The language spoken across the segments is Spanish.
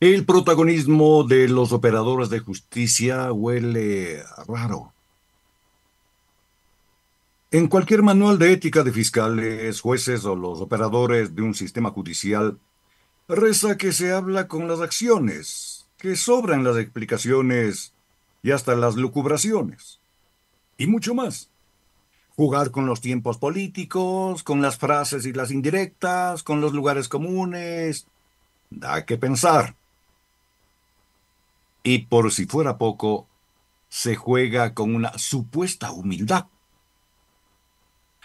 El protagonismo de los operadores de justicia huele raro. En cualquier manual de ética de fiscales, jueces o los operadores de un sistema judicial, reza que se habla con las acciones, que sobran las explicaciones y hasta las lucubraciones. Y mucho más. Jugar con los tiempos políticos, con las frases y las indirectas, con los lugares comunes. Da que pensar. Y por si fuera poco, se juega con una supuesta humildad.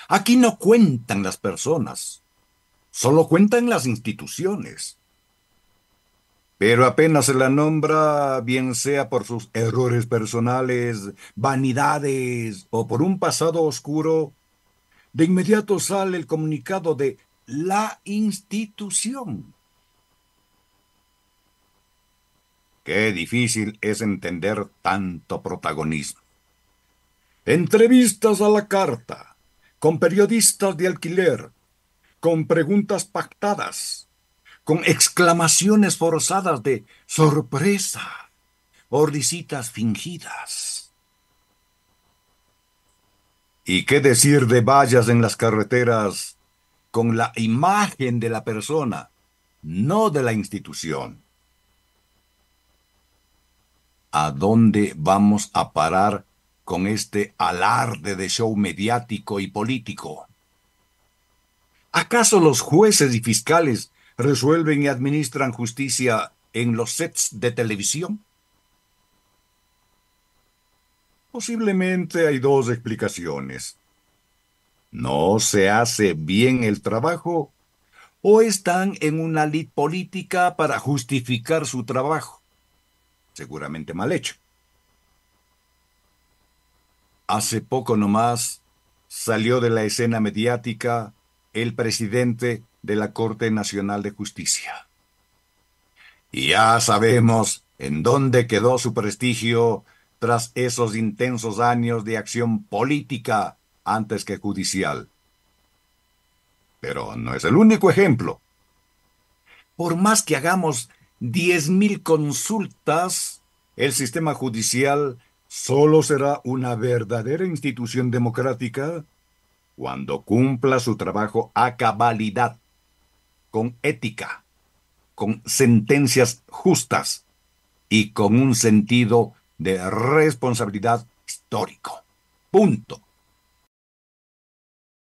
Aquí no cuentan las personas, solo cuentan las instituciones. Pero apenas se la nombra, bien sea por sus errores personales, vanidades o por un pasado oscuro, de inmediato sale el comunicado de la institución. Qué difícil es entender tanto protagonismo. Entrevistas a la carta, con periodistas de alquiler, con preguntas pactadas, con exclamaciones forzadas de sorpresa o fingidas. ¿Y qué decir de vallas en las carreteras con la imagen de la persona, no de la institución? ¿A dónde vamos a parar con este alarde de show mediático y político? ¿Acaso los jueces y fiscales resuelven y administran justicia en los sets de televisión? Posiblemente hay dos explicaciones. No se hace bien el trabajo o están en una lid política para justificar su trabajo seguramente mal hecho. Hace poco nomás salió de la escena mediática el presidente de la Corte Nacional de Justicia. Y ya sabemos en dónde quedó su prestigio tras esos intensos años de acción política antes que judicial. Pero no es el único ejemplo. Por más que hagamos 10.000 consultas, el sistema judicial solo será una verdadera institución democrática cuando cumpla su trabajo a cabalidad, con ética, con sentencias justas y con un sentido de responsabilidad histórico. Punto.